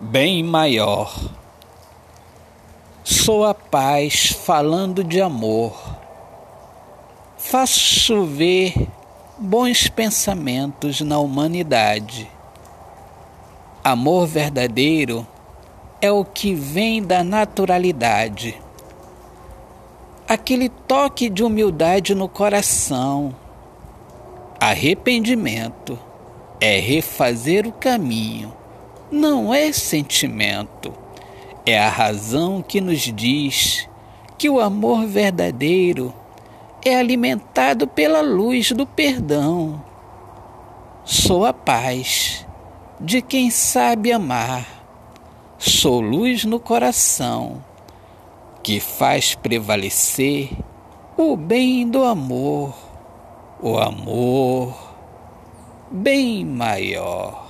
bem maior. Sou a paz falando de amor. Faço chover bons pensamentos na humanidade. Amor verdadeiro é o que vem da naturalidade. Aquele toque de humildade no coração. Arrependimento é refazer o caminho não é sentimento, é a razão que nos diz que o amor verdadeiro é alimentado pela luz do perdão. Sou a paz de quem sabe amar, sou luz no coração que faz prevalecer o bem do amor, o amor bem maior.